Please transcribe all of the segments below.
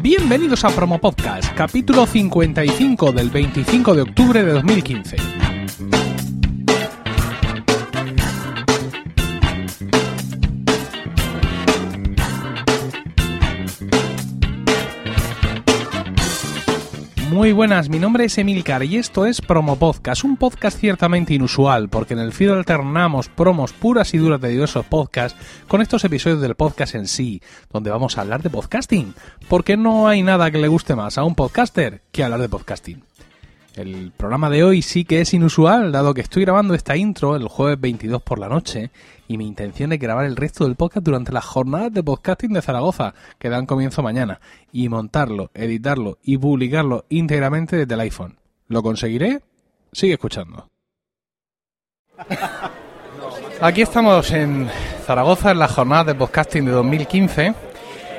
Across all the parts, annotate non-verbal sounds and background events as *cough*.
Bienvenidos a Promo Podcast, capítulo 55 del 25 de octubre de 2015. Muy buenas, mi nombre es Emilcar y esto es Promo Podcast, un podcast ciertamente inusual porque en el feed alternamos promos puras y duras de diversos podcasts con estos episodios del podcast en sí, donde vamos a hablar de podcasting, porque no hay nada que le guste más a un podcaster que hablar de podcasting. El programa de hoy sí que es inusual, dado que estoy grabando esta intro el jueves 22 por la noche y mi intención es grabar el resto del podcast durante las jornadas de podcasting de Zaragoza, que dan comienzo mañana, y montarlo, editarlo y publicarlo íntegramente desde el iPhone. ¿Lo conseguiré? Sigue escuchando. Aquí estamos en Zaragoza en las jornadas de podcasting de 2015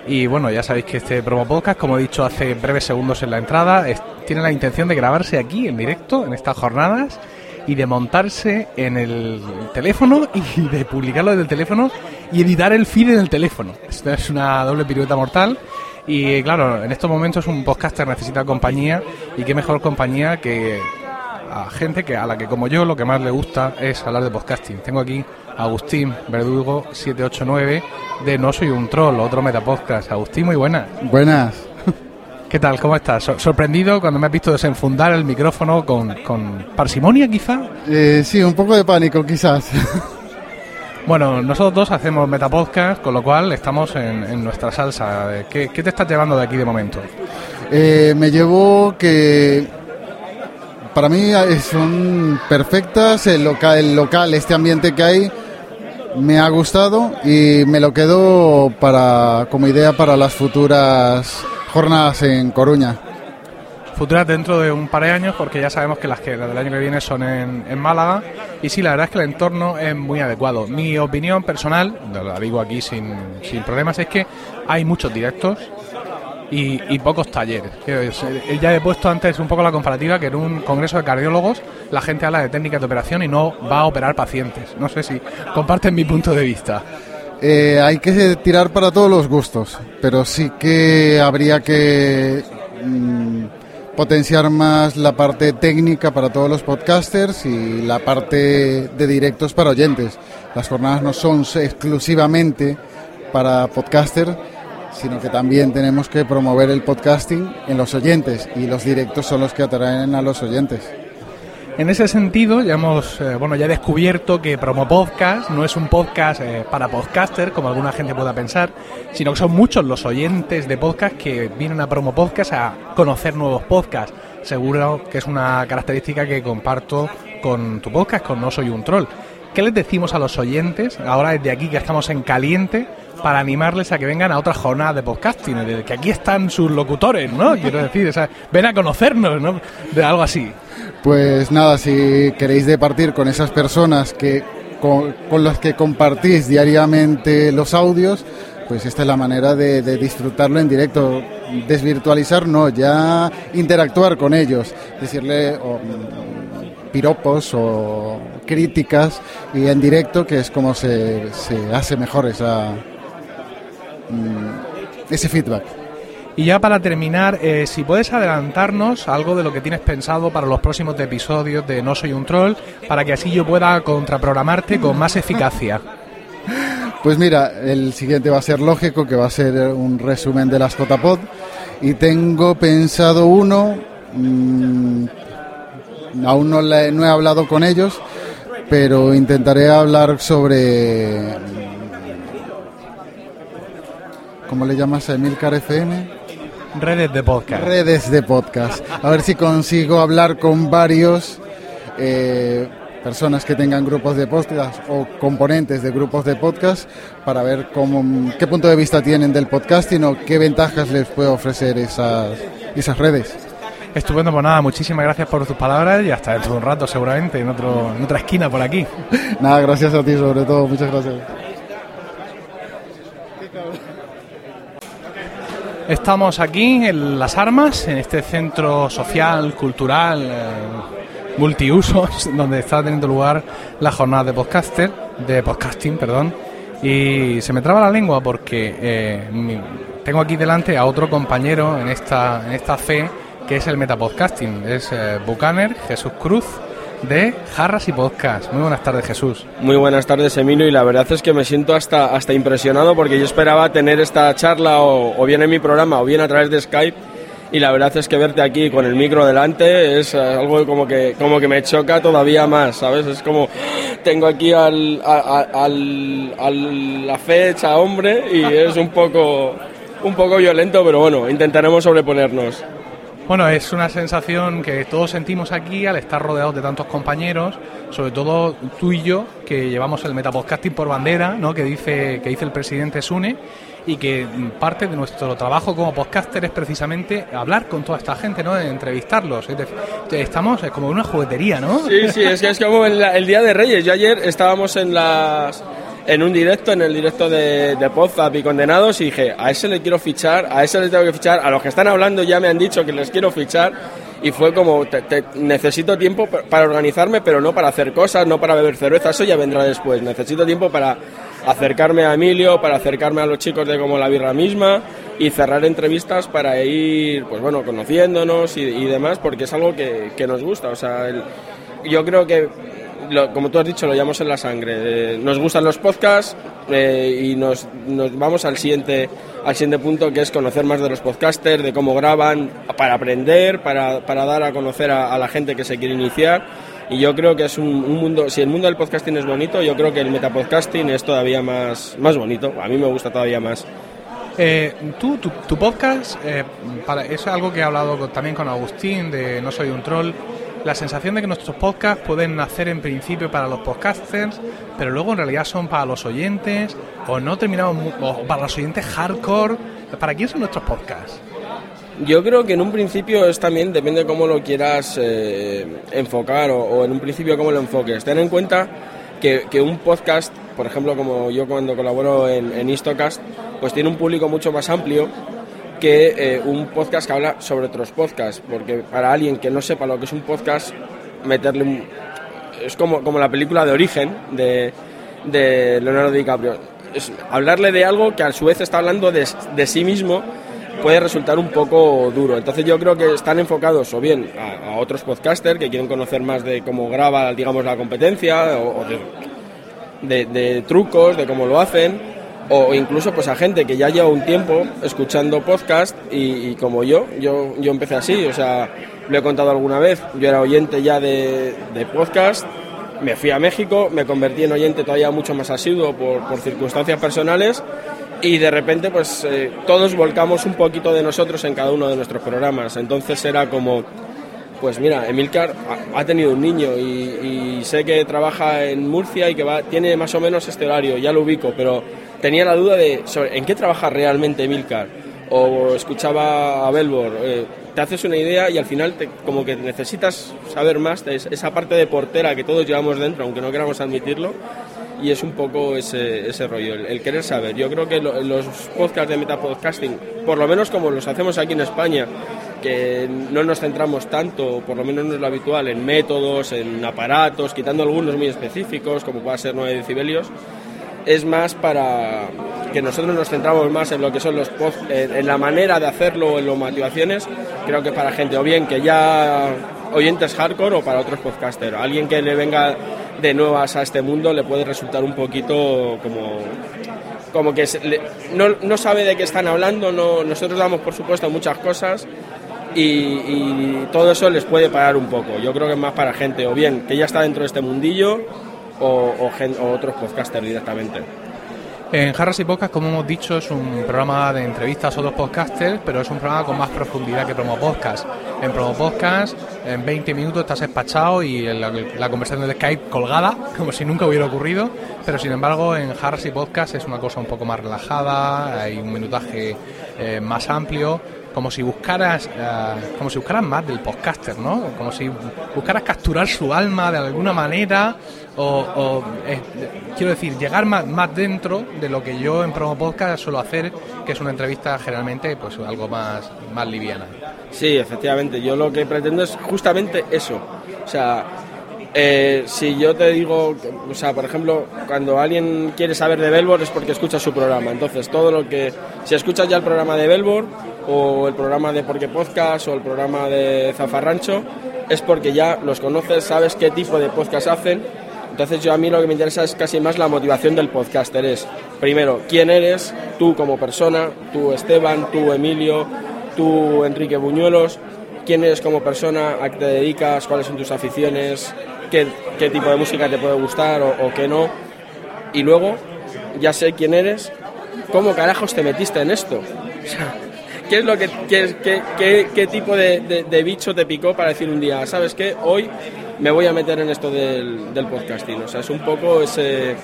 y bueno, ya sabéis que este promo podcast, como he dicho hace breves segundos en la entrada, es- tiene la intención de grabarse aquí en directo, en estas jornadas, y de montarse en el teléfono *laughs* y de publicarlo desde el teléfono y editar el feed en el teléfono. Esto es una doble pirueta mortal. Y claro, en estos momentos un podcaster necesita compañía y qué mejor compañía que a gente que a la que como yo lo que más le gusta es hablar de podcasting. Tengo aquí a Agustín Verdugo 789 de No soy un troll, otro metapodcast. Agustín, muy buena. Buenas. ¿Qué tal? ¿Cómo estás? Sor- ¿Sorprendido cuando me has visto desenfundar el micrófono con, con parsimonia quizá? Eh, sí, un poco de pánico quizás. *laughs* Bueno, nosotros dos hacemos metapodcast, con lo cual estamos en, en nuestra salsa. ¿Qué, qué te estás llevando de aquí de momento? Eh, me llevo que para mí eh, son perfectas, el local, el local, este ambiente que hay me ha gustado y me lo quedo para como idea para las futuras jornadas en Coruña. Futuras dentro de un par de años, porque ya sabemos que las que las del año que viene son en, en Málaga. Y sí, la verdad es que el entorno es muy adecuado. Mi opinión personal, la digo aquí sin, sin problemas, es que hay muchos directos y, pocos talleres. Eh, Ya he puesto antes un poco la comparativa que en un congreso de cardiólogos la gente habla de técnicas de operación y no va a operar pacientes. No sé si comparten mi punto de vista. Eh, hay que tirar para todos los gustos, pero sí que habría que mm, potenciar más la parte técnica para todos los podcasters y la parte de directos para oyentes. Las jornadas no son exclusivamente para podcasters, sino que también tenemos que promover el podcasting en los oyentes y los directos son los que atraen a los oyentes. En ese sentido, ya hemos, eh, bueno, ya he descubierto que Promo Podcast no es un podcast eh, para podcaster, como alguna gente pueda pensar, sino que son muchos los oyentes de podcast que vienen a Promo Podcast a conocer nuevos podcasts. Seguro que es una característica que comparto con tu podcast, con No Soy un Troll. ¿Qué les decimos a los oyentes, ahora desde aquí que estamos en caliente, para animarles a que vengan a otras jornadas de podcasting? Que aquí están sus locutores, ¿no? Quiero decir, o sea, ven a conocernos, ¿no? De algo así. Pues nada, si queréis departir con esas personas que con, las que compartís diariamente los audios, pues esta es la manera de, disfrutarlo en directo. Desvirtualizar no, ya interactuar con ellos, decirle o, mm, piropos o críticas y en directo, que es como se, se hace mejor esa, mm, ese feedback. Y ya para terminar, eh, si puedes adelantarnos algo de lo que tienes pensado para los próximos episodios de No Soy un Troll, para que así yo pueda contraprogramarte con más eficacia. *laughs* Pues mira, el siguiente va a ser lógico, que va a ser un resumen de las JPod. Y tengo pensado uno, mm, aún no, le- no he hablado con ellos, pero intentaré hablar sobre... ¿Cómo le llamas a Emilcar FM? Redes de podcast. redes de podcast. A ver si consigo hablar con varios eh, personas que tengan grupos de podcast o componentes de grupos de podcast para ver cómo, qué punto de vista tienen del podcasting o qué ventajas les puede ofrecer esas, esas redes. Estupendo, pues nada, muchísimas gracias por tus palabras y hasta dentro de un rato seguramente en, otro, en otra esquina por aquí. *laughs* Nada, gracias a ti sobre todo, muchas gracias. Estamos aquí en Las Armas, en este centro social, cultural, eh, multiusos, *laughs* donde está teniendo lugar la jornada de podcaster, de podcasting, perdón. Y se me traba la lengua porque eh, tengo aquí delante a otro compañero en esta, en esta fe que es el Metapodcasting. Es eh, Bucaner Jesús Cruz de Jarras y Podcast. Muy buenas tardes, Jesús. Muy buenas tardes, Emilio, y la verdad es que me siento hasta, hasta impresionado porque yo esperaba tener esta charla o, bien en mi programa o bien a través de Skype y la verdad es que verte aquí con el micro delante es eh, algo como que, como que me choca todavía más, ¿sabes? Es como tengo aquí al, al, al, la fecha hombre y es un poco, un poco violento, pero bueno, intentaremos sobreponernos. Bueno, es una sensación que todos sentimos aquí al estar rodeados de tantos compañeros, sobre todo tú y yo, que llevamos el metapodcasting por bandera, ¿no? que dice que dice el presidente Sune, y que parte de nuestro trabajo como podcaster es precisamente hablar con toda esta gente, ¿no? entrevistarlos. Estamos como en una juguetería, ¿no? Sí, sí, es que es como el Día de Reyes. Yo ayer estábamos en las en un directo, en el directo de, de y Condenados, dije, a ese le quiero fichar, a ese le tengo que fichar, a los que están hablando ya me han dicho que les quiero fichar, y fue como, necesito tiempo para organizarme, pero no para hacer cosas, no para beber cerveza, eso ya vendrá después, necesito tiempo para acercarme a Emilio, para acercarme a los chicos de como la birra misma y cerrar entrevistas para ir, pues bueno, conociéndonos y, demás, porque es algo que, que nos gusta, o sea, yo creo que como tú has dicho, lo llamamos en la sangre. Eh, nos gustan los podcasts eh, y nos, nos, vamos al siguiente, al siguiente punto, que es conocer más de los podcasters, de cómo graban, para aprender, para, para dar a conocer a, la gente que se quiere iniciar. Y yo creo que es un, mundo, si el mundo del podcasting es bonito, yo creo que el metapodcasting es todavía más, más bonito. A mí me gusta todavía más. Eh, tú, tu, podcast, para, es algo que he hablado también con Agustín de No Soy un Troll la sensación de que nuestros podcasts pueden nacer en principio para los podcasters, pero luego en realidad son para los oyentes, o no terminamos, o para los oyentes hardcore. ¿Para quién son nuestros podcasts? Yo creo que en un principio es también, depende de cómo lo quieras eh, enfocar o, en un principio cómo lo enfoques. Ten en cuenta que, un podcast, por ejemplo, como yo cuando colaboro en, en Istocast, pues tiene un público mucho más amplio que eh, un podcast que habla sobre otros podcasts, porque para alguien que no sepa lo que es un podcast, meterle un... Es como, como la película de Origen de, Leonardo DiCaprio. Hablarle de algo que a su vez está hablando de, sí mismo puede resultar un poco duro. Entonces yo creo que están enfocados o bien a, otros podcasters que quieren conocer más de cómo graba, digamos, la competencia o, de trucos, de cómo lo hacen, o incluso pues a gente que ya lleva un tiempo escuchando podcast y, como yo, yo, yo empecé así, o sea, lo he contado alguna vez, yo era oyente ya de, podcast, me fui a México, me convertí en oyente todavía mucho más asiduo por, circunstancias personales y de repente pues eh, todos volcamos un poquito de nosotros en cada uno de nuestros programas, entonces era como pues mira, Emilcar ha, tenido un niño y, sé que trabaja en Murcia y que tiene más o menos este horario, ya lo ubico, pero tenía la duda de en qué trabaja realmente Emilcar. O escuchaba a Belbor, eh, te haces una idea y al final te, como que necesitas saber más de esa parte de portera que todos llevamos dentro, aunque no queramos admitirlo, y es un poco ese, ese rollo, el, querer saber. Yo creo que los podcasts de Metapodcasting, por lo menos como los hacemos aquí en España, que no nos centramos tanto, por lo menos no es lo habitual, en métodos, en aparatos, quitando algunos muy específicos, como pueda ser 9 decibelios, es más para que nosotros nos centramos más en lo que son los en, la manera de hacerlo, en las motivaciones, creo que para gente o bien que ya oyentes hardcore o para otros podcasters. Alguien que le venga de nuevas a este mundo le puede resultar un poquito como como que no, no, sabe de qué están hablando, no, nosotros damos por supuesto muchas cosas y, todo eso les puede parar un poco. Yo creo que es más para gente o bien que ya está dentro de este mundillo o, o, otros podcasters directamente. En Jarras y Podcast, como hemos dicho, es un programa de entrevistas a otros podcasters, pero es un programa con más profundidad que Promo Podcast. En Promo Podcast, en 20 minutos estás despachado y la, conversación de Skype colgada, *laughs* como si nunca hubiera ocurrido, pero sin embargo en Jarras y Podcast es una cosa un poco más relajada, hay un minutaje eh, más amplio como si buscaras eh, como si buscaras más del podcaster, ¿no? Como si buscaras capturar su alma de alguna manera o, eh, quiero decir llegar más, más dentro de lo que yo en promo podcast suelo hacer, que es una entrevista generalmente pues algo más más liviana. Sí, efectivamente. Yo lo que pretendo es justamente eso, o sea Eh, si yo te digo, o sea, por ejemplo, cuando alguien quiere saber de Belbor es porque escucha su programa. Entonces, todo lo que. Si escuchas ya el programa de Belbor, o el programa de Porque Podcast, o el programa de Zafarrancho, es porque ya los conoces, sabes qué tipo de podcast hacen. Entonces, yo a mí lo que me interesa es casi más la motivación del podcaster. Es, primero, quién eres, tú como persona, tú Esteban, tú Emilio, tú Enrique Buñuelos, quién eres como persona, a qué te dedicas, cuáles son tus aficiones, qué, qué tipo de música te puede gustar o, qué no. Y luego, ya sé quién eres, cómo carajos te metiste en esto. *laughs* ¿Qué es lo que qué, qué, qué, tipo de, de, bicho te picó para decir un día, sabes qué, hoy me voy a meter en esto del, del podcasting? O sea, es un poco ese,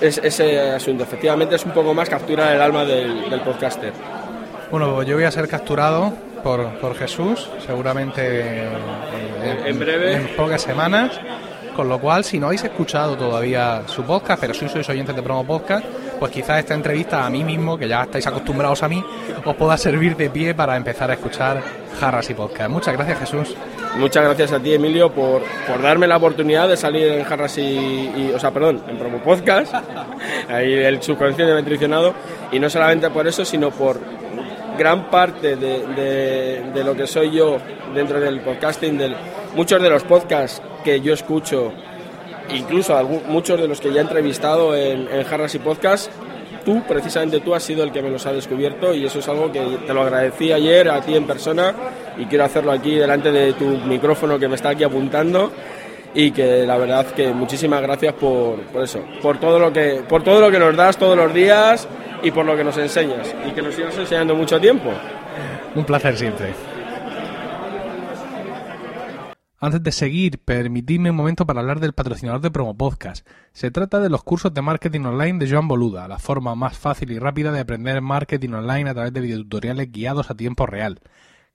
ese, asunto. Efectivamente, es un poco más capturar el alma del, del podcaster. Bueno, yo voy a ser capturado por, por Jesús, seguramente en, breve. En pocas semanas. Con lo cual, si no habéis escuchado todavía su podcast, pero si sois oyentes de Promo Podcast, pues quizás esta entrevista a mí mismo, que ya estáis acostumbrados a mí, os pueda servir de pie para empezar a escuchar Jarras y Podcast. Muchas gracias, Jesús. Muchas gracias a ti, Emilio, por, por darme la oportunidad de salir en Jarras y, o sea, perdón, en Promo Podcast, *laughs* ahí el subconsciente y no solamente por eso, sino por gran parte de, de, lo que soy yo dentro del podcasting, del, muchos de los podcasts que yo escucho, incluso muchos de los que ya he entrevistado en, en Jarras y Podcast, tú, precisamente tú, has sido el que me los ha descubierto y eso es algo que te lo agradecí ayer a ti en persona y quiero hacerlo aquí delante de tu micrófono que me está aquí apuntando y que la verdad que muchísimas gracias por, por eso, por todo lo que por todo lo que nos das todos los días y por lo que nos enseñas y que nos sigas enseñando mucho tiempo. Un placer siempre. Antes de seguir, permitidme un momento para hablar del patrocinador de Promo Podcast. Se trata de los cursos de marketing online de Joan Boluda, la forma más fácil y rápida de aprender marketing online a través de videotutoriales guiados a tiempo real.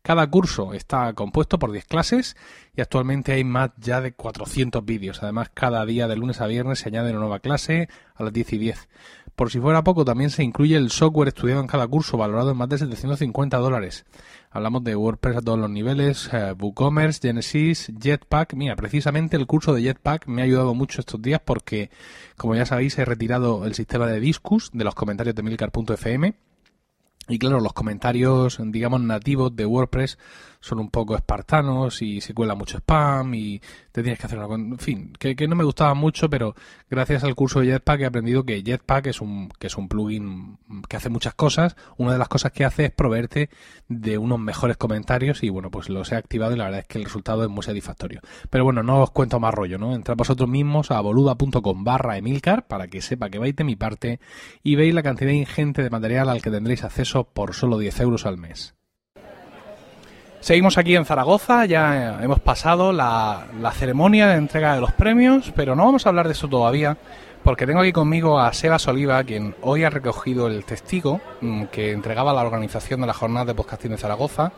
Cada curso está compuesto por 10 clases y actualmente hay más ya de 400 vídeos. Además, cada día de lunes a viernes se añade una nueva clase a las 10 y 10. Por si fuera poco, también se incluye el software estudiado en cada curso, valorado en más de 750 dólares. Hablamos de WordPress a todos los niveles, eh, WooCommerce, Genesis, Jetpack. Mira, precisamente el curso de Jetpack me ha ayudado mucho estos días porque, como ya sabéis, he retirado el sistema de Discus de los comentarios de milcar.fm. Y claro, los comentarios, digamos, nativos de WordPress son un poco espartanos y se cuela mucho spam y te tienes que hacer una... En fin, que, no me gustaba mucho, pero gracias al curso de Jetpack he aprendido que Jetpack es un, que es un plugin que hace muchas cosas. Una de las cosas que hace es proveerte de unos mejores comentarios y bueno, pues los he activado y la verdad es que el resultado es muy satisfactorio. Pero bueno, no os cuento más rollo, ¿no? Entrad vosotros mismos a boluda.com barra Emilcar para que sepa que vais de mi parte y veis la cantidad ingente de material al que tendréis acceso por solo 10 euros al mes. Seguimos aquí en Zaragoza, ya hemos pasado la, ceremonia de entrega de los premios, pero no vamos a hablar de eso todavía, porque tengo aquí conmigo a Sebas Oliva, quien hoy ha recogido el testigo mm, que entregaba la organización de la jornada de podcasting de Zaragoza,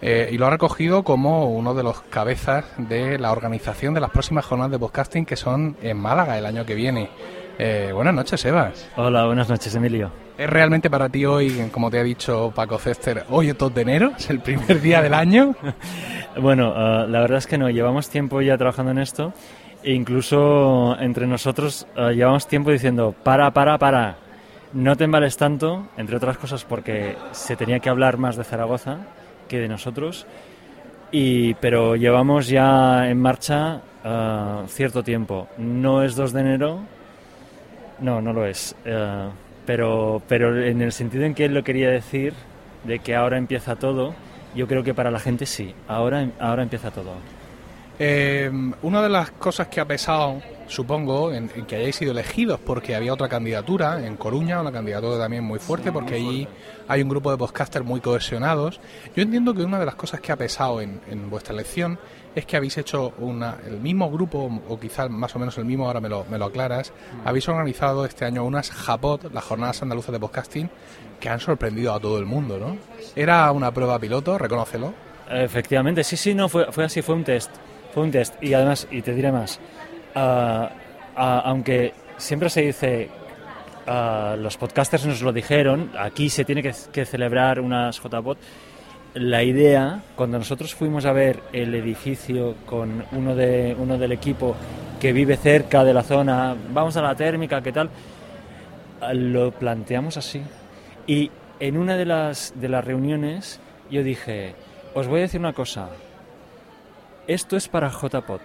eh, y lo ha recogido como uno de los cabezas de la organización de las próximas jornadas de podcasting que son en Málaga el año que viene. Eh, buenas noches, Sebas. Hola, buenas noches, Emilio. ¿Es realmente para ti hoy, como te ha dicho Paco Cester, hoy es 2 de enero? ¿Es el primer día del año? *laughs* bueno, uh, la verdad es que no, llevamos tiempo ya trabajando en esto e incluso entre nosotros uh, llevamos tiempo diciendo, para, para, para, no te embales tanto, entre otras cosas porque se tenía que hablar más de Zaragoza que de nosotros, y, pero llevamos ya en marcha uh, cierto tiempo. No es 2 de enero, no, no lo es pero, pero en el sentido en que él lo quería decir, de que ahora empieza todo, yo creo que para la gente sí, ahora, ahora empieza todo. Eh, una de las cosas que ha pesado, supongo, en, que hayáis sido elegidos, porque había otra candidatura en Coruña, una candidatura también muy fuerte, porque allí hay un grupo de podcasters muy cohesionados. Yo entiendo que una de las cosas que ha pesado en, en vuestra elección es que habéis hecho una, el mismo grupo, o quizás más o menos el mismo, ahora me lo, me lo aclaras, mm. habéis organizado este año unas JAPOT, las Jornadas Andaluzas de Podcasting, que han sorprendido a todo el mundo, ¿no? Era una prueba piloto, reconócelo. Efectivamente, sí, sí, no, fue, fue así, fue un test. Fue un test. Y además, y te diré más, ah, ah, aunque siempre se dice, uh, los podcasters nos lo dijeron, aquí se tiene que, que celebrar unas JPOT, la idea, cuando nosotros fuimos a ver el edificio con uno, de, uno del equipo que vive cerca de la zona, vamos a la térmica, ¿qué tal? Lo planteamos así. Y en una de las, de las reuniones yo dije, os voy a decir una cosa, esto es para JPOT.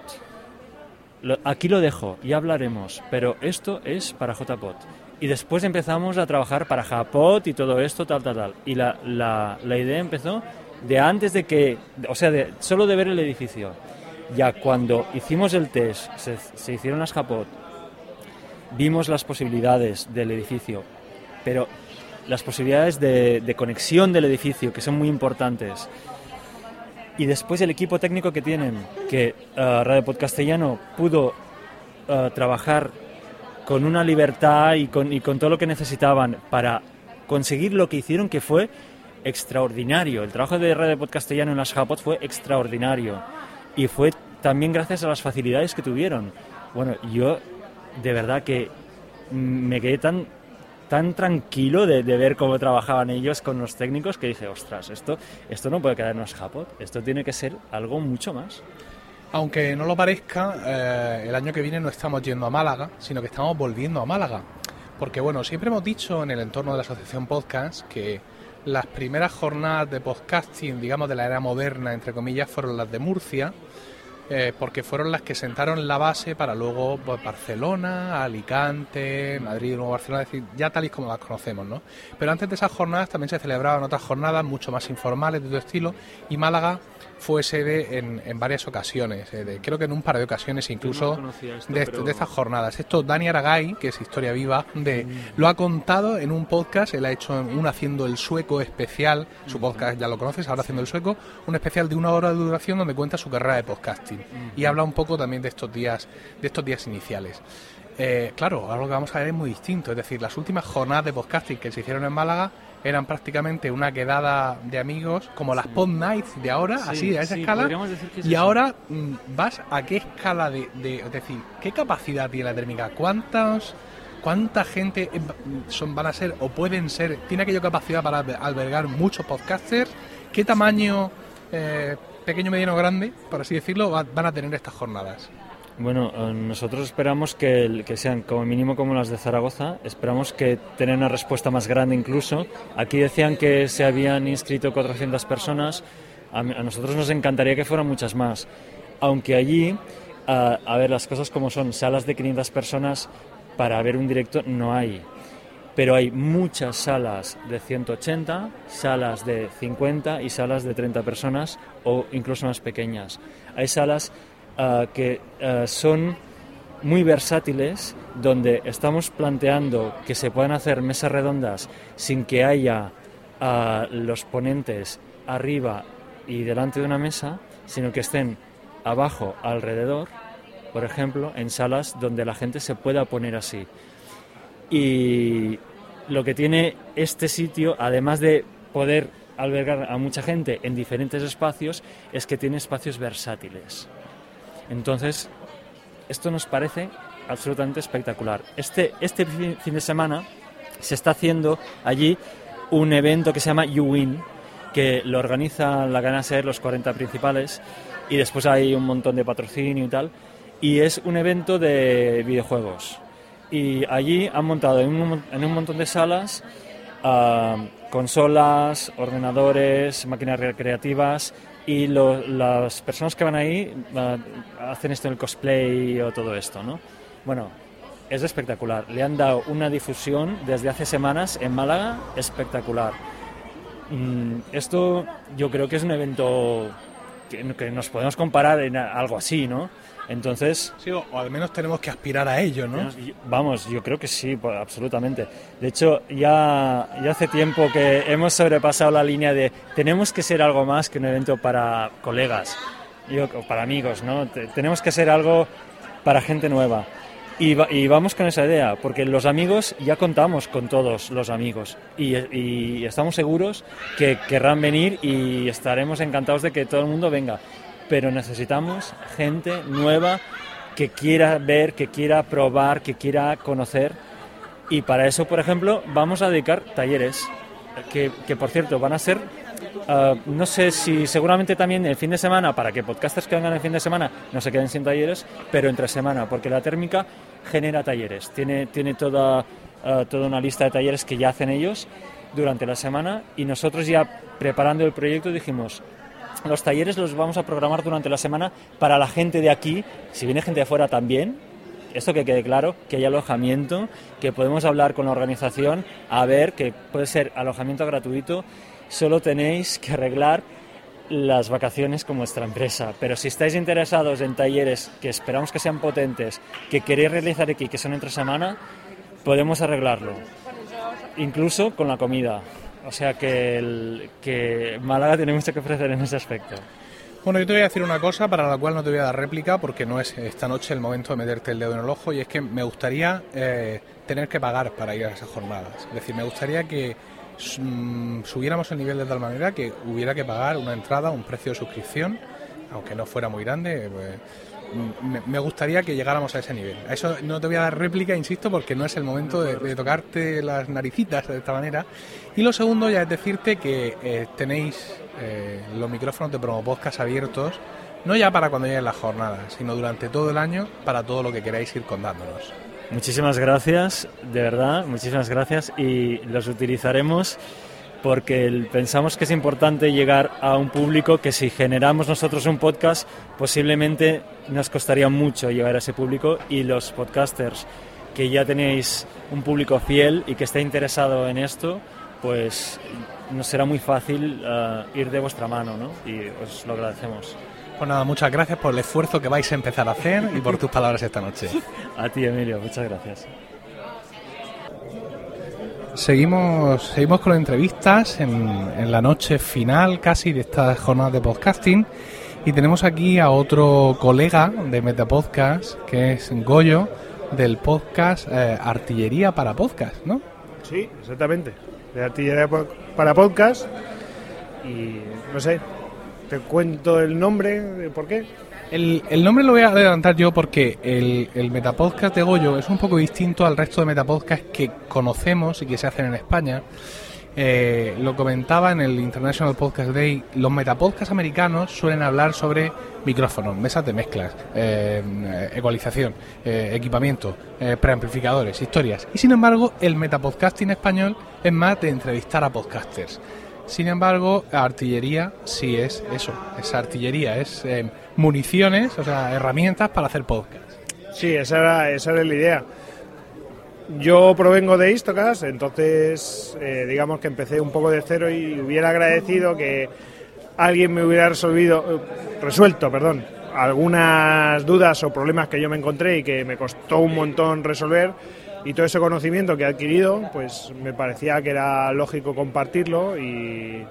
aquí lo dejo, y hablaremos, pero esto es para JPOT. Y después empezamos a trabajar para Japot y todo esto, tal, tal, tal. Y la, la, la idea empezó de antes de que, o sea, de, solo de ver el edificio. Ya cuando hicimos el test, se, se hicieron las Japot, vimos las posibilidades del edificio, pero las posibilidades de, de conexión del edificio, que son muy importantes. Y después el equipo técnico que tienen, que uh, Radio Podcastellano pudo uh, trabajar con una libertad y con, y con todo lo que necesitaban para conseguir lo que hicieron, que fue extraordinario. El trabajo de Radio Podcastellano en las Japot fue extraordinario. Y fue también gracias a las facilidades que tuvieron. Bueno, yo de verdad que me quedé tan tan tranquilo de, ver cómo trabajaban ellos con los técnicos que dije, ostras, esto, esto no puede quedarnos Japot, esto tiene que ser algo mucho más. Aunque no lo parezca, eh, el año que viene no estamos yendo a Málaga, sino que estamos volviendo a Málaga. Porque bueno, siempre hemos dicho en el entorno de la Asociación Podcast que las primeras jornadas de podcasting, digamos, de la era moderna, entre comillas, fueron las de Murcia, eh, porque fueron las que sentaron la base para luego pues, Barcelona, Alicante, Madrid, Nuevo Barcelona, es decir, ya tal y como las conocemos, ¿no? Pero antes de esas jornadas también se celebraban otras jornadas mucho más informales de todo estilo y Málaga fue sede en, en varias ocasiones, eh, de, creo que en un par de ocasiones incluso no esto, de, pero... de, estas jornadas. Esto Dani Aragay, que es Historia Viva, de, mm. lo ha contado en un podcast, él ha hecho un haciendo el sueco especial, su podcast ya lo conoces, ahora haciendo el sueco, un especial de una hora de duración donde cuenta su carrera de podcasting y habla un poco también de estos días, de estos días iniciales. Eh, claro, ahora lo que vamos a ver es muy distinto, es decir, las últimas jornadas de podcasting que se hicieron en Málaga eran prácticamente una quedada de amigos, como las Pod Nights de ahora, Sí, así, a esa sí, escala. es Y eso. ahora mm, vas a qué escala de, de- Es decir, ¿qué capacidad tiene la térmica? ¿Cuántas, ¿Cuánta gente eh, son, van a ser o pueden ser? ¿Tiene aquella capacidad para alber- albergar muchos podcasters? ¿Qué tamaño, eh, pequeño, mediano, grande, por así decirlo, va- van a tener estas jornadas? Bueno, eh, nosotros esperamos que, sean como mínimo como las de Zaragoza. Esperamos que tengan una respuesta más grande incluso. Aquí decían que se habían inscrito 400 personas. A, nosotros nos encantaría que fueran muchas más. Aunque allí, ah, a ver, las cosas como son, salas de 500 personas para ver un directo no hay. Pero hay muchas salas de 180, salas de 50 y salas de 30 personas o incluso más pequeñas. Hay salas ah, que ah, son muy versátiles, donde estamos planteando que se puedan hacer mesas redondas sin que haya ah, los ponentes arriba y delante de una mesa, sino que estén abajo, alrededor, por ejemplo, en salas donde la gente se pueda poner así. Y lo que tiene este sitio, además de poder albergar a mucha gente en diferentes espacios, es que tiene espacios versátiles. Entonces, esto nos parece absolutamente espectacular. Este, este fin de semana se está haciendo allí un evento que se llama You Win, que lo organiza la cadena SER, los 40 principales, y después hay un montón de patrocinio y tal. Y es un evento de videojuegos. Y allí han montado en un, en un montón de salas ah, consolas, ordenadores, máquinas recreativas y lo- las personas que van ahí ah, hacen esto en el cosplay o todo esto, ¿no? Bueno, es espectacular. Le han dado una difusión desde hace semanas en Málaga espectacular. Mm, Esto yo creo que es un evento que, que nos podemos comparar en algo así, ¿no? Entonces, Sí, o, o al menos tenemos que aspirar a ello, ¿no? Vamos, yo creo que sí, absolutamente. De hecho, ya, ya hace tiempo que hemos sobrepasado la línea de tenemos que ser algo más que un evento para colegas yo- o para amigos, ¿no? Te- tenemos que ser algo para gente nueva. Y, va- y vamos con esa idea, porque los amigos ya contamos con todos los amigos y, y estamos seguros que querrán venir y estaremos encantados de que todo el mundo venga. Pero necesitamos gente nueva que quiera ver, que quiera probar, que quiera conocer. Y para eso, por ejemplo, vamos a dedicar talleres, que, que, por cierto van a ser ah, no sé si seguramente también el fin de semana, para que podcasters que vengan el fin de semana no se queden sin talleres, pero entre semana, porque la térmica genera talleres, tiene, tiene toda, ah, toda una lista de talleres que ya hacen ellos durante la semana y nosotros ya preparando el proyecto dijimos, los talleres los vamos a programar durante la semana para la gente de aquí, si viene gente de fuera también, esto que quede claro, que hay alojamiento, que podemos hablar con la organización, a ver, que puede ser alojamiento gratuito, solo tenéis que arreglar las vacaciones con vuestra empresa. Pero si estáis interesados en talleres que esperamos que sean potentes, que queréis realizar aquí, que son entre semana, podemos arreglarlo. Incluso con la comida. O sea que, el, que Málaga tiene mucho que ofrecer en ese aspecto. Bueno, yo te voy a decir una cosa para la cual no te voy a dar réplica porque no es esta noche el momento de meterte el dedo en el ojo y es que me gustaría eh, tener que pagar para ir a esas jornadas. Es decir, me gustaría que mm, subiéramos el nivel de tal manera que hubiera que pagar una entrada, un precio de suscripción, aunque no fuera muy grande. Pues, me gustaría que llegáramos a ese nivel. A eso no te voy a dar réplica, insisto, porque no es el momento de, tocarte las naricitas de esta manera. Y lo segundo ya es decirte que eh, tenéis eh, los micrófonos de Promo Podcast abiertos, no ya para cuando lleguen las jornadas, sino durante todo el año para todo lo que queráis ir contándonos. Muchísimas gracias, de verdad, muchísimas gracias y los utilizaremos porque pensamos que es importante llegar a un público que si generamos nosotros un podcast posiblemente nos costaría mucho llegar a ese público y los podcasters que ya tenéis un público fiel y que esté interesado en esto, pues nos será muy fácil eh, ir de vuestra mano ¿no? y os lo agradecemos. Pues nada, muchas gracias por el esfuerzo que vais a empezar a hacer y por tus palabras esta noche. *laughs* A ti, Emilio, muchas gracias. Seguimos, seguimos con entrevistas en, en la noche final casi de esta jornada de podcasting y tenemos aquí a otro colega de Metapodcast que es Goyo del podcast eh, Artillería para Podcast, ¿no? Sí, exactamente. De Artillería para Podcast y no sé, te cuento el nombre, ¿por qué? El, nombre lo voy a adelantar yo porque el, Metapodcast de Goyo es un poco distinto al resto de Metapodcasts que conocemos y que se hacen en España. Eh, lo comentaba en el International Podcast Day, los metapodcasts americanos suelen hablar sobre micrófonos, mesas de mezclas, eh, ecualización, eh, equipamiento, preamplificadores, historias. Y sin embargo, el metapodcasting español es más de entrevistar a podcasters. Sin embargo, artillería sí es eso, es artillería, es municiones, o sea, herramientas para hacer podcast. Sí, esa era, esa era la idea. Yo provengo de Istocas, entonces eh, digamos que empecé un poco de cero y hubiera agradecido que alguien me hubiera resolvido, eh, resuelto, perdón, algunas dudas o problemas que yo me encontré y que me costó un montón resolver y todo ese conocimiento que he adquirido, pues me parecía que era lógico compartirlo y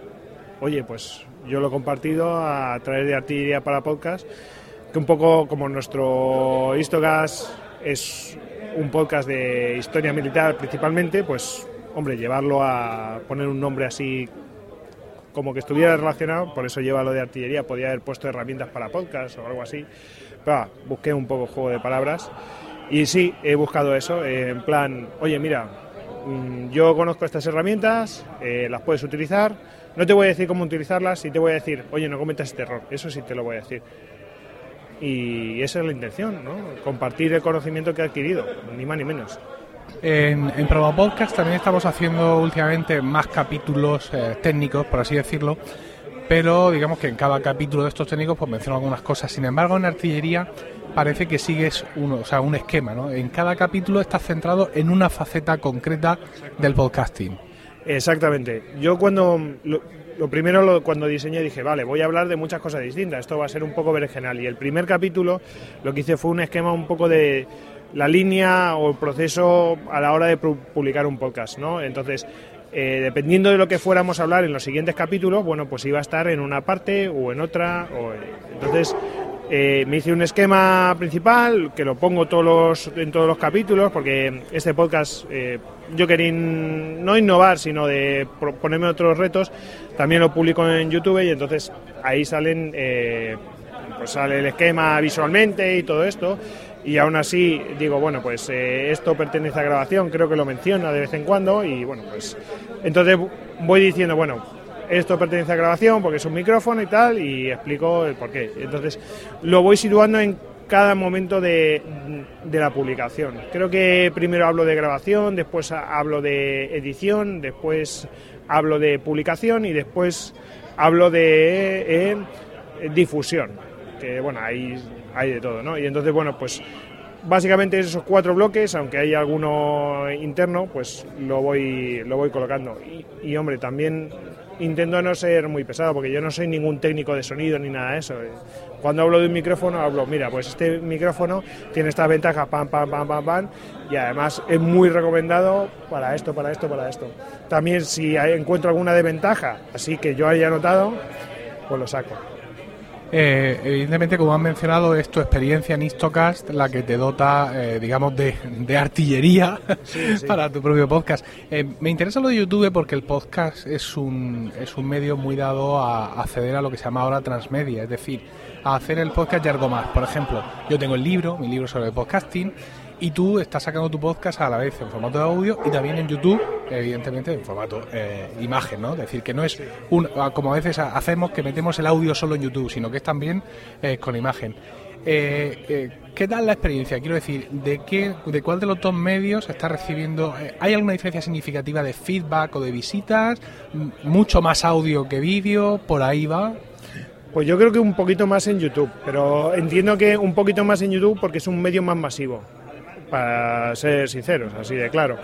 oye, pues yo lo he compartido a través de Artillería para Podcast, que un poco como nuestro Histogas es un podcast de historia militar principalmente, pues hombre, llevarlo a poner un nombre así como que estuviera relacionado, por eso lleva lo de artillería, podía haber puesto herramientas para podcast o algo así, pero busqué un poco juego de palabras y sí, he buscado eso, en plan, oye, mira, mm, yo conozco estas herramientas, eh, las puedes utilizar, no te voy a decir cómo utilizarlas y te voy a decir, oye, no cometas este error. Eso sí te lo voy a decir. Y esa es la intención, ¿no? Compartir el conocimiento que he adquirido, ni más ni menos. En, en Promo Podcast también estamos haciendo últimamente más capítulos eh, técnicos, por así decirlo, pero digamos que en cada capítulo de estos técnicos pues menciono algunas cosas. Sin embargo, en artillería parece que sigues uno, o sea, un esquema, ¿no? En cada capítulo estás centrado en una faceta concreta del podcasting. Exactamente. Yo cuando lo, primero cuando diseñé dije, vale, voy a hablar de muchas cosas distintas, esto va a ser un poco berenjenal. Y el primer capítulo lo que hice fue un esquema un poco de la línea o el proceso a la hora de publicar un podcast, ¿no? Entonces, eh, dependiendo de lo que fuéramos a hablar en los siguientes capítulos, bueno, pues iba a estar en una parte o en otra. O, entonces, eh, me hice un esquema principal que lo pongo todos en todos los capítulos porque este podcast eh, yo quería no innovar sino de ponerme otros retos. También lo publico en YouTube y entonces ahí salen eh, pues sale el esquema visualmente y todo esto. Y aún así digo bueno pues esto pertenece a grabación creo que lo menciona de vez en cuando y bueno pues entonces voy diciendo bueno esto pertenece a grabación porque es un micrófono y tal, y explico el porqué. Entonces, lo voy situando en cada momento de, de, la publicación. Creo que primero hablo de grabación, después hablo de edición, después hablo de publicación y después hablo de eh, difusión, que bueno, ahí hay de todo, ¿no? Y entonces, bueno, pues básicamente esos cuatro bloques, aunque hay alguno interno, pues lo voy, lo voy colocando. Y, hombre, también intento no ser muy pesado, porque yo no soy ningún técnico de sonido ni nada de eso. Cuando hablo de un micrófono, hablo, mira, pues este micrófono tiene estas ventajas, pam, pam, pam, pam, pam, y además es muy recomendado para esto, para esto, para esto. También si encuentro alguna desventaja, así que yo haya notado, pues lo saco. Eh, evidentemente, como han mencionado, es tu experiencia en Istocast la que te dota, eh, digamos, de, de artillería *laughs* Sí, sí. para tu propio podcast. Eh, me interesa lo de YouTube porque el podcast es un, es un medio muy dado a acceder a lo que se llama ahora transmedia, es decir, a hacer el podcast y algo más. Por ejemplo, yo tengo el libro, mi libro sobre podcasting, y tú estás sacando tu podcast a la vez en formato de audio y también en YouTube, evidentemente en formato eh, imagen, ¿no? Es decir, que no es un, como a veces hacemos que metemos el audio solo en YouTube, sino que es también eh, con imagen. Eh, eh, ¿Qué tal la experiencia? Quiero decir, ¿de qué, de cuál de los dos medios está recibiendo? ¿Hay alguna diferencia significativa de feedback o de visitas? ¿Mucho más audio que vídeo? ¿Por ahí va? Pues yo creo que un poquito más en YouTube, pero entiendo que un poquito más en YouTube porque es un medio más masivo, para ser sinceros, así de claro.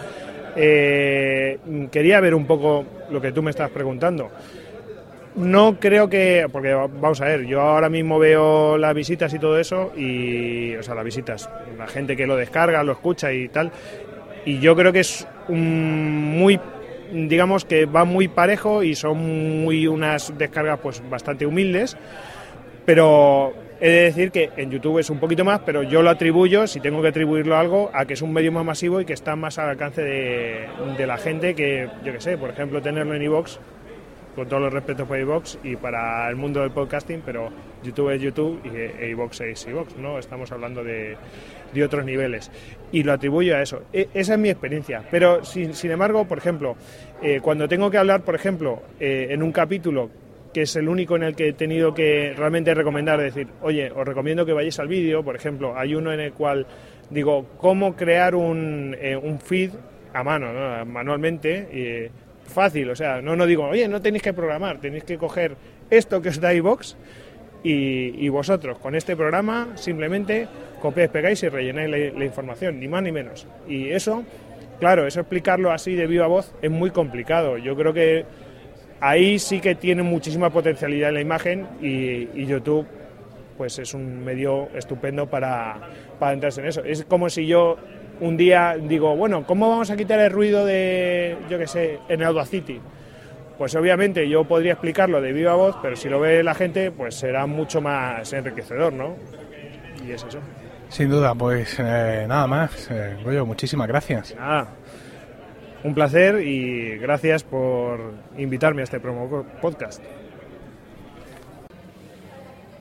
Eh, quería ver un poco lo que tú me estás preguntando. No creo que, porque vamos a ver, yo ahora mismo veo las visitas y todo eso, y, o sea, las visitas, la gente que lo descarga, lo escucha y tal, y yo creo que es un muy digamos que va muy parejo y son muy unas descargas pues bastante humildes pero he de decir que en YouTube es un poquito más pero yo lo atribuyo si tengo que atribuirlo a algo a que es un medio más masivo y que está más al alcance de, la gente que yo que sé por ejemplo tenerlo en iVoox con todos los respetos para iVoox y para el mundo del podcasting pero YouTube es YouTube y e iVoox es iVoox no estamos hablando de de otros niveles. Y lo atribuyo a eso. E esa es mi experiencia. Pero, sin, sin embargo, por ejemplo, eh, cuando tengo que hablar, por ejemplo, eh, en un capítulo que es el único en el que he tenido que realmente recomendar, decir, oye, os recomiendo que vayáis al vídeo, por ejemplo, hay uno en el cual digo, cómo crear un, eh, un feed a mano, ¿no? manualmente, fácil, o sea, no, no digo, oye, no tenéis que programar, tenéis que coger esto que os da iVox y, y vosotros con este programa simplemente copiáis, pegáis y rellenáis la, la, información, ni más ni menos. Y eso, claro, eso explicarlo así de viva voz es muy complicado. Yo creo que ahí sí que tiene muchísima potencialidad en la imagen y, y YouTube pues es un medio estupendo para, para entrarse en eso. Es como si yo un día digo, bueno, ¿cómo vamos a quitar el ruido de, yo qué sé, en Audacity? Pues obviamente yo podría explicarlo de viva voz, pero si lo ve la gente, pues será mucho más enriquecedor, ¿no? Y es eso. Sin duda, pues eh, nada más. Eh, Goyo, muchísimas gracias. Nada, un placer y gracias por invitarme a este promo podcast.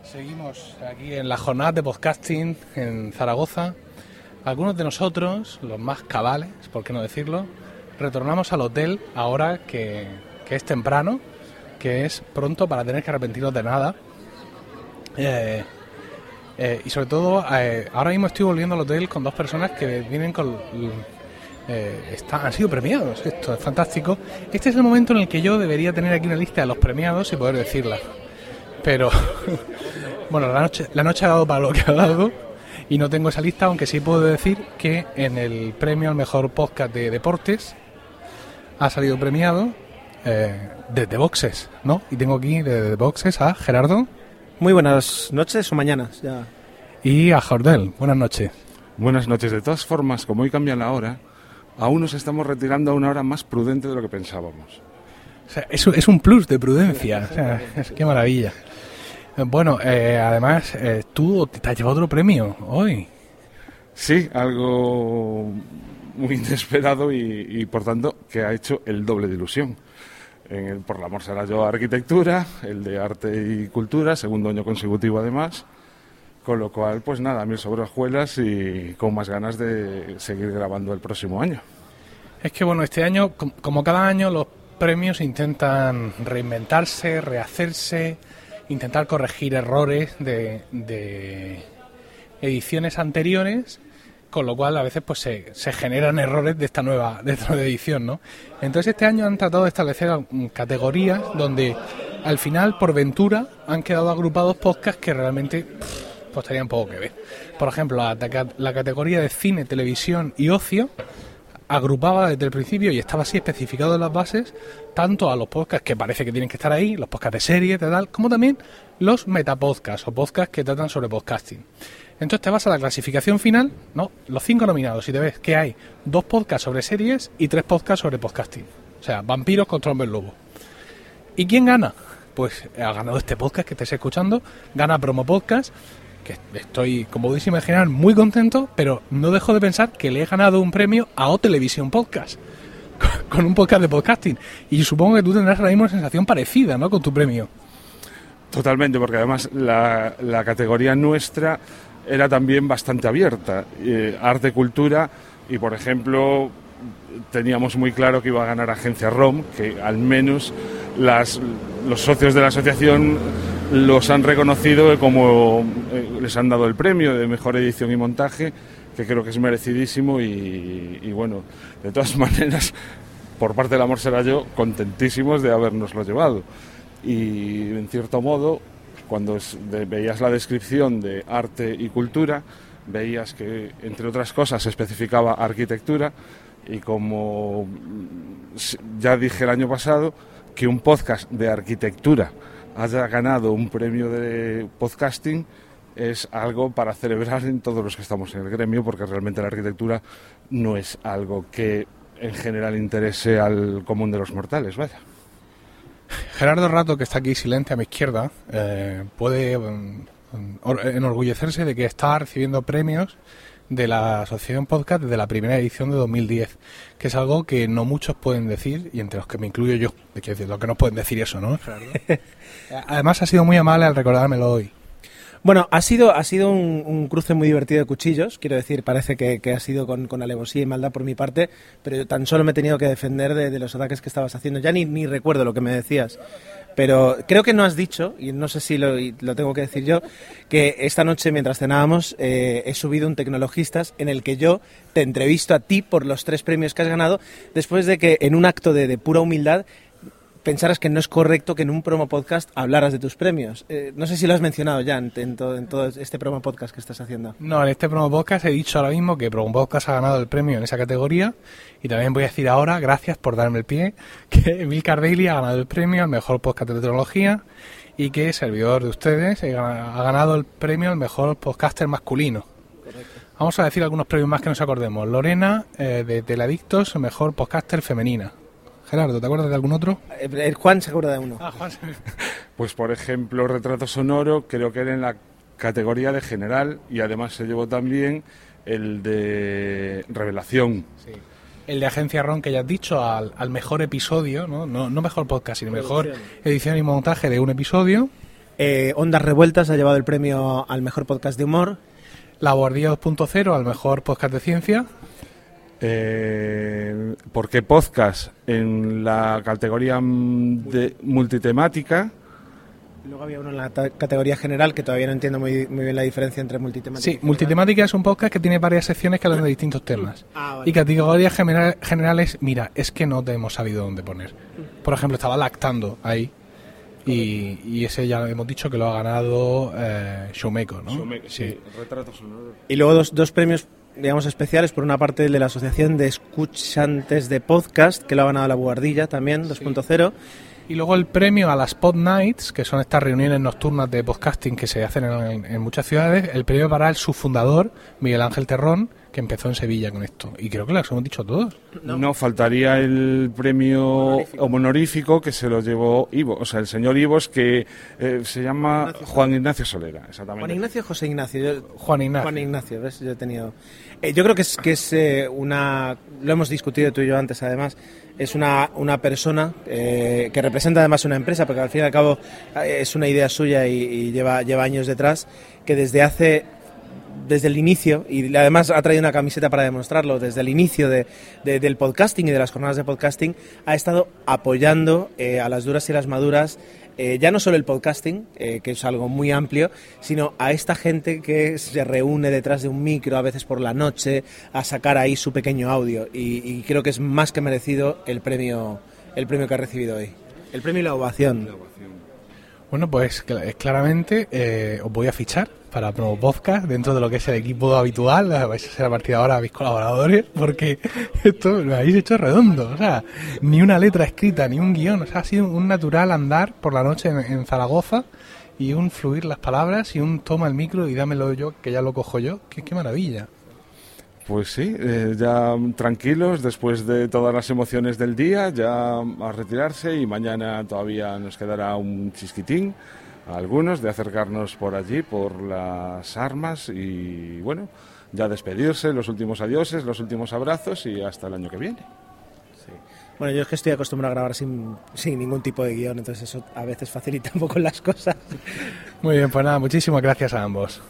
Seguimos aquí en la jornada de podcasting en Zaragoza. Algunos de nosotros, los más cabales, por qué no decirlo, retornamos al hotel ahora que, que es temprano, que es pronto para tener que arrepentirnos de nada. Eh, eh, y sobre todo, eh, ahora mismo estoy volviendo al hotel con dos personas que vienen con. Eh, está, han sido premiados. Esto es fantástico. Este es el momento en el que yo debería tener aquí una lista de los premiados y poder decirla. Pero. *laughs* bueno, la noche, la noche ha dado para lo que ha dado. Y no tengo esa lista, aunque sí puedo decir que en el premio al mejor podcast de deportes ha salido premiado eh, desde Boxes, ¿no? Y tengo aquí desde Boxes a Gerardo. Muy buenas noches o mañanas. Ya. Y a Jordel. Buenas noches. Buenas noches. De todas formas, como hoy cambia la hora, aún nos estamos retirando a una hora más prudente de lo que pensábamos. O sea, es, es, un plus de prudencia. O sea, es, qué maravilla. Bueno, eh, además, eh, tú te has llevado otro premio hoy. Sí, algo muy inesperado y, y, por tanto que ha hecho el doble de ilusión. En el, por la amor será yo arquitectura, el de arte y cultura, segundo año consecutivo además. Con lo cual, pues nada, mil sobre y con más ganas de seguir grabando el próximo año. Es que bueno, este año, como cada año, los premios intentan reinventarse, rehacerse, intentar corregir errores de, ediciones anteriores, con lo cual a veces pues se, generan errores de esta nueva de esta edición, ¿no? Entonces este año han tratado de establecer categorías donde al final por ventura han quedado agrupados podcasts que realmente pues tenían poco que ver. Por ejemplo, la, categoría de cine, televisión y ocio agrupaba desde el principio y estaba así especificado en las bases tanto a los podcasts que parece que tienen que estar ahí, los podcasts de serie, tal, como también los metapodcasts o podcasts que tratan sobre podcasting. Entonces te vas a la clasificación final, ¿no? Los cinco nominados y te ves que hay dos podcasts sobre series y tres podcasts sobre podcasting. O sea, vampiros contra hombres lobo. ¿Y quién gana? Pues ha ganado este podcast que estés escuchando, gana Promo Podcast, estoy, como podéis imaginar, muy contento, pero no dejo de pensar que le he ganado un premio a O Televisión Podcast, *laughs* con un podcast de podcasting. Y supongo que tú tendrás mismo una sensación parecida, ¿no? Con tu premio. Totalmente, porque además la, la categoría nuestra era también bastante abierta. Eh, arte, cultura y, por ejemplo, teníamos muy claro que iba a ganar Agencia ROM, que al menos los socios de la asociación los han reconocido como eh, les han dado el premio de mejor edición y montaje, que creo que es merecidísimo y, bueno, de todas *laughs* maneras, por parte del amor será yo, contentísimos de habernoslo llevado. Y en cierto modo, cuando veías la descripción de arte y cultura, veías que, entre otras cosas, se especificaba arquitectura y como mm, ya dije el año pasado, que un podcast de arquitectura haya ganado un premio de podcasting es algo para celebrar en todos los que estamos en el gremio, porque realmente la arquitectura no es algo que en general interese al común de los mortales, vaya. Gerardo Rato, que está aquí silente a mi izquierda, eh, puede or- enorgullecerse de que está recibiendo premios de la Asociación Podcast desde la primera edición de 2010, que es algo que no muchos pueden decir, y entre los que me incluyo yo, es decir, los que no pueden decir eso, ¿no? *laughs* Además ha sido muy amable al recordármelo hoy. Bueno, ha sido, ha sido un, un cruce muy divertido de cuchillos. Quiero decir, parece que, que ha sido con, con alevosía y maldad por mi parte, pero yo tan solo me he tenido que defender de, de los ataques que estabas haciendo. Ya ni, ni recuerdo lo que me decías. Pero creo que no has dicho, y no sé si lo, tengo que decir yo, que esta noche mientras cenábamos eh, he subido un Tecnologistas en el que yo te entrevisto a ti por los tres premios que has ganado, después de que en un acto de pura humildad pensaras que no es correcto que en un promo podcast hablaras de tus premios. Eh, no sé si lo has mencionado ya en, en todo, en todo este promo podcast que estás haciendo. No, en este promo podcast he dicho ahora mismo que Promo Podcast ha ganado el premio en esa categoría y también voy a decir ahora, gracias por darme el pie, *laughs* que Emilcar Daily ha ganado el premio al mejor podcast de tecnología y que servidor de ustedes ha ganado el premio al mejor podcaster masculino. Vamos a decir algunos premios más que nos acordemos. Lorena eh, de Teladictos, mejor podcaster femenina. Gerardo, ¿te acuerdas de algún otro? Eh, eh, Juan se acuerda de uno. Ah, Juan. *laughs* Pues por ejemplo, retrato sonoro, creo que era en la categoría de general y además se llevó también el de revelación. El de Agencia Ron que ya has dicho, al, al mejor episodio, ¿no? No, no mejor podcast, sino mejor edición y montaje de un episodio. Eh, Ondas Revueltas ha llevado el premio al mejor podcast de humor. La Guardia 2.0 al mejor podcast de ciencia. Eh, porque podcast en la categoría de multitemática. Luego había uno en la categoría general que todavía no entiendo muy, muy bien la diferencia entre multitemática. Sí, multitemática es un podcast que tiene varias secciones que hablan de distintos temas. Ah, vale. Y categorías general- generales, mira, es que no te hemos sabido dónde poner. Por ejemplo, estaba lactando ahí. Y, y ese ya hemos dicho que lo ha ganado eh, Showmaker, ¿no? Sí, retrato sonoro. Y luego dos, dos premios, digamos, especiales. Por una parte, el de la Asociación de Escuchantes de Podcast, que lo ha ganado la Buhardilla también, 2.0. Y luego el premio a las Pod Nights, que son estas reuniones nocturnas de podcasting que se hacen en, en muchas ciudades. El premio para el su fundador, Miguel Ángel Terrón, que empezó en Sevilla con esto. Y creo que los hemos dicho todos. No. faltaría el premio honorífico. que se lo llevó Ivo, o sea, el señor Ivos que eh, se llama Juan Ignacio Solera, exactamente. Juan Ignacio o José Ignacio. Yo- Juan Ignacio. Juan Ignacio, ¿ves? Yo he tenido. Eh, yo creo que es, que es eh, una. Lo hemos discutido tú y yo antes, además. Es una, una persona eh, que representa además una empresa, porque al fin y al cabo es una idea suya y, y lleva, lleva años detrás, que desde hace desde el inicio, y además ha traído una camiseta para demostrarlo, desde el inicio de, del podcasting y de las jornadas de podcasting, ha estado apoyando eh, a las duras y las maduras eh, ya no solo el podcasting, eh, que es algo muy amplio, sino a esta gente que se reúne detrás de un micro, a veces por la noche, a sacar ahí su pequeño audio. Y, creo que es más que merecido el premio, el premio que ha recibido hoy. El premio y la ovación. Bueno, pues claramente os voy a fichar para Promo Podcast dentro de lo que es el equipo habitual. Vais a ser a partir de ahora mis colaboradores porque *laughs* esto lo habéis hecho redondo. O sea, ni una letra escrita, ni un guion. O sea, ha sido un natural andar por la noche en, Zaragoza y un fluir las palabras y un toma el micro y dámelo yo, que ya lo cojo yo. Qué, maravilla. Pues sí, eh, ya tranquilos después de todas las emociones del día, ya a retirarse y mañana todavía nos quedará un chisquitín a algunos de acercarnos por allí, por las armas y bueno, ya despedirse, los últimos adioses, los últimos abrazos y hasta el año que viene. Bueno, yo es que estoy acostumbrado a grabar sin, sin ningún tipo de guion, entonces eso a veces facilita un poco las cosas. Muy bien, pues nada, muchísimas gracias a ambos.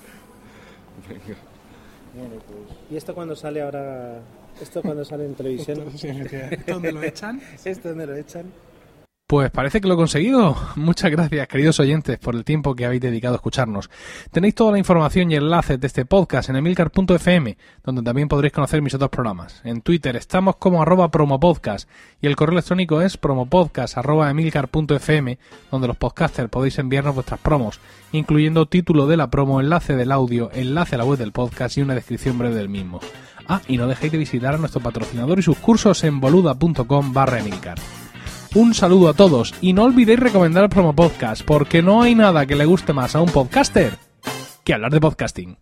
¿Y esto cuando sale ahora? ¿Esto cuando sale en televisión? *laughs* *laughs* ¿Esto dónde lo echan? ¿Esto dónde lo echan? Pues parece que lo he conseguido. *laughs* Muchas gracias, queridos oyentes, por el tiempo que habéis dedicado a escucharnos. Tenéis toda la información y enlaces de este podcast en emilcar.fm, donde también podréis conocer mis otros programas. En Twitter estamos como arroba promopodcast y el correo electrónico es promopodcast.emilcar.fm, donde los podcasters podéis enviarnos vuestras promos, incluyendo título de la promo, enlace del audio, enlace a la web del podcast y una descripción breve del mismo. Ah, y no dejéis de visitar a nuestro patrocinador y sus cursos en boluda.com barra emilcar. Un saludo a todos y no olvidéis recomendar el promo podcast porque no hay nada que le guste más a un podcaster que hablar de podcasting.